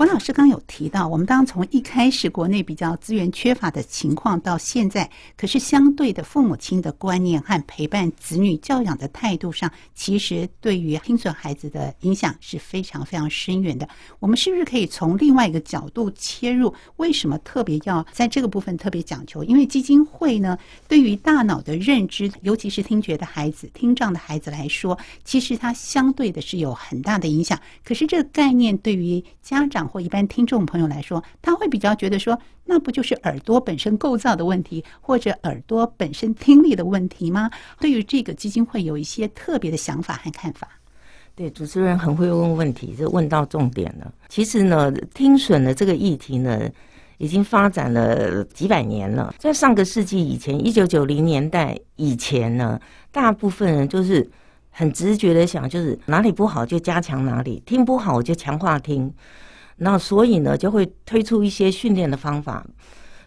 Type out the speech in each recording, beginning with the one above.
王老师刚有提到，我们当从一开始国内比较资源缺乏的情况到现在，可是相对的父母亲的观念和陪伴子女教养的态度上，其实对于听损孩子的影响是非常非常深远的。我们是不是可以从另外一个角度切入？为什么特别要在这个部分特别讲求？因为基金会呢，对于大脑的认知，尤其是听觉的孩子、听障的孩子来说，其实它相对的是有很大的影响。可是这个概念对于家长或一般听众朋友来说，他会比较觉得说，那不就是耳朵本身构造的问题，或者耳朵本身听力的问题吗？对于这个基金会有一些特别的想法和看法。对，主持人很会问问题，就问到重点了。其实呢，听损的这个议题呢，已经发展了几百年了。在上个世纪以前，一九九零年代以前呢，大部分人就是很直觉的想，就是哪里不好就加强哪里，听不好就强化听。那所以呢，就会推出一些训练的方法，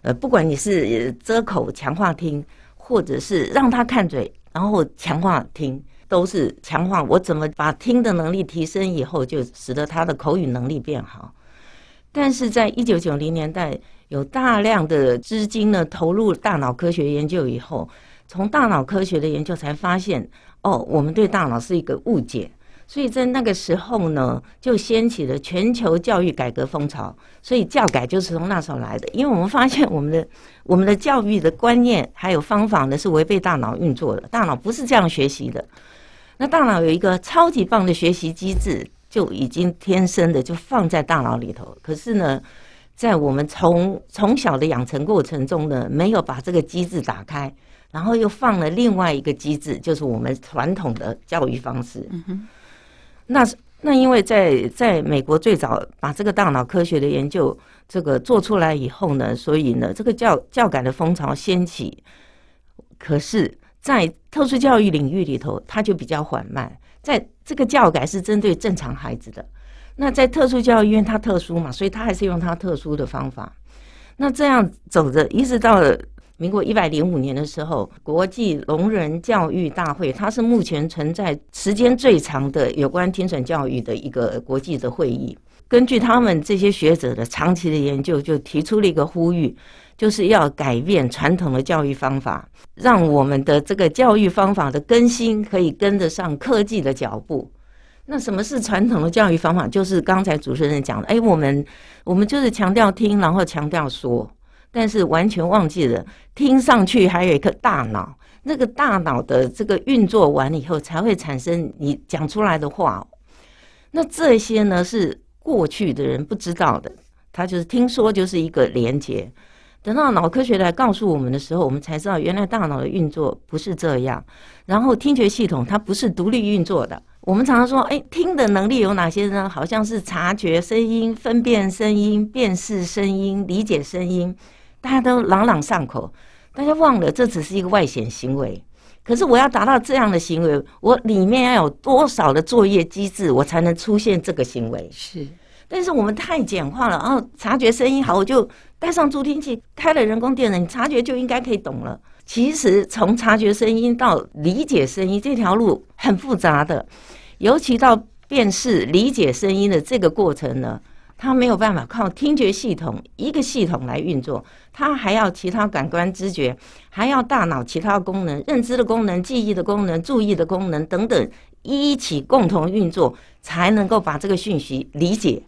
呃，不管你是遮口强化听，或者是让他看嘴，然后强化听，都是强化我怎么把听的能力提升以后，就使得他的口语能力变好。但是在一九九零年代，有大量的资金呢投入大脑科学研究以后，从大脑科学的研究才发现，哦，我们对大脑是一个误解。所以在那个时候呢，就掀起了全球教育改革风潮。所以教改就是从那时候来的，因为我们发现 我们的我们的教育的观念还有方法呢是违背大脑运作的，大脑不是这样学习的。那大脑有一个超级棒的学习机制，就已经天生的就放在大脑里头。可是呢，在我们从从小的养成过程中呢，没有把这个机制打开，然后又放了另外一个机制，就是我们传统的教育方式。那那因为在在美国最早把这个大脑科学的研究这个做出来以后呢，所以呢这个教教改的风潮掀起，可是，在特殊教育领域里头，它就比较缓慢。在这个教改是针对正常孩子的，那在特殊教育因为它特殊嘛，所以它还是用它特殊的方法。那这样走着，一直到了。民国一百零五年的时候，国际聋人教育大会，它是目前存在时间最长的有关听损教育的一个国际的会议。根据他们这些学者的长期的研究，就提出了一个呼吁，就是要改变传统的教育方法，让我们的这个教育方法的更新可以跟得上科技的脚步。那什么是传统的教育方法？就是刚才主持人讲的，哎，我们我们就是强调听，然后强调说。但是完全忘记了，听上去还有一颗大脑，那个大脑的这个运作完了以后，才会产生你讲出来的话。那这些呢是过去的人不知道的，他就是听说就是一个连接。等到脑科学来告诉我们的时候，我们才知道原来大脑的运作不是这样。然后听觉系统它不是独立运作的。我们常常说，哎，听的能力有哪些呢？好像是察觉声音、分辨声音、辨识声音、理解声音。大家都朗朗上口，大家忘了这只是一个外显行为。可是我要达到这样的行为，我里面要有多少的作业机制，我才能出现这个行为？是。但是我们太简化了，然后察觉声音好，我就带上助听器，开了人工电脑，你察觉就应该可以懂了。其实从察觉声音到理解声音这条路很复杂的，尤其到辨识理解声音的这个过程呢。它没有办法靠听觉系统一个系统来运作，它还要其他感官知觉，还要大脑其他功能、认知的功能、记忆的功能、注意的功能等等一起共同运作，才能够把这个讯息理解。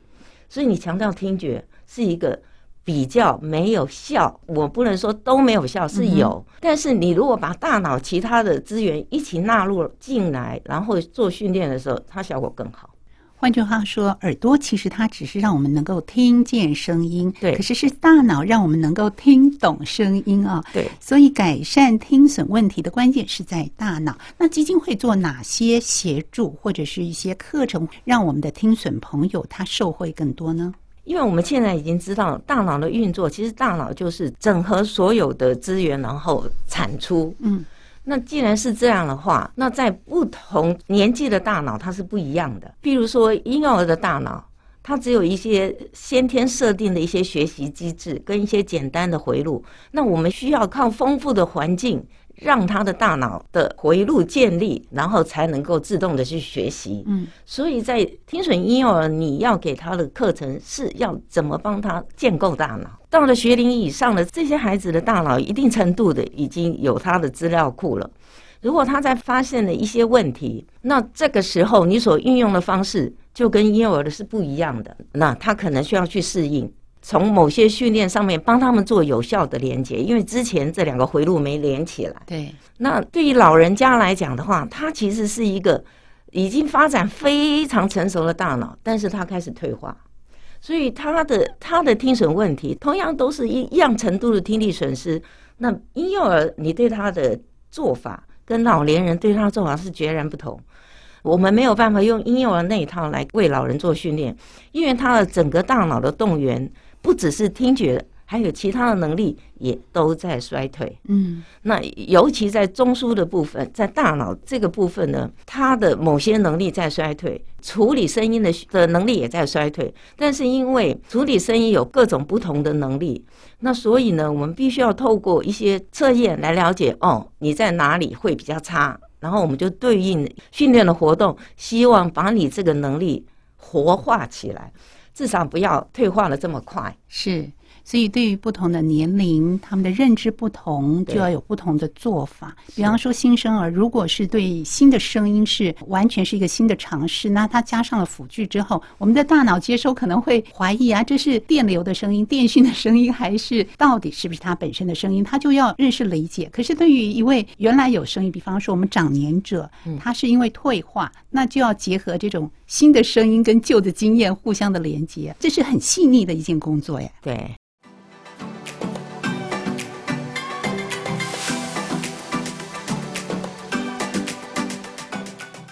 所以你强调听觉是一个比较没有效，我不能说都没有效，是有。但是你如果把大脑其他的资源一起纳入进来，然后做训练的时候，它效果更好。换句话说，耳朵其实它只是让我们能够听见声音，对。可是是大脑让我们能够听懂声音啊，对。所以改善听损问题的关键是在大脑。那基金会做哪些协助或者是一些课程，让我们的听损朋友他受惠更多呢？因为我们现在已经知道大脑的运作，其实大脑就是整合所有的资源，然后产出，嗯。那既然是这样的话，那在不同年纪的大脑它是不一样的。比如说婴幼儿的大脑，它只有一些先天设定的一些学习机制跟一些简单的回路。那我们需要靠丰富的环境，让他的大脑的回路建立，然后才能够自动的去学习。嗯，所以在听损婴幼儿，你要给他的课程是要怎么帮他建构大脑。到了学龄以上的这些孩子的大脑，一定程度的已经有他的资料库了。如果他在发现了一些问题，那这个时候你所运用的方式就跟婴幼儿的是不一样的，那他可能需要去适应。从某些训练上面帮他们做有效的连接，因为之前这两个回路没连起来。对，那对于老人家来讲的话，他其实是一个已经发展非常成熟的大脑，但是他开始退化，所以他的他的听损问题同样都是一一样程度的听力损失。那婴幼儿你对他的做法跟老年人对他做法是截然不同。我们没有办法用婴幼儿那一套来为老人做训练，因为他的整个大脑的动员。不只是听觉，还有其他的能力也都在衰退。嗯，那尤其在中枢的部分，在大脑这个部分呢，它的某些能力在衰退，处理声音的的能力也在衰退。但是因为处理声音有各种不同的能力，那所以呢，我们必须要透过一些测验来了解哦，你在哪里会比较差，然后我们就对应训练的活动，希望把你这个能力活化起来。至少不要退化的这么快。是，所以对于不同的年龄，他们的认知不同，就要有不同的做法。比方说，新生儿如果是对新的声音是完全是一个新的尝试，那他加上了辅具之后，我们的大脑接收可能会怀疑啊，这是电流的声音、电讯的声音，还是到底是不是他本身的声音？他就要认识理解。可是对于一位原来有声音，比方说我们长年者，他是因为退化，那就要结合这种。新的声音跟旧的经验互相的连接，这是很细腻的一件工作呀。对。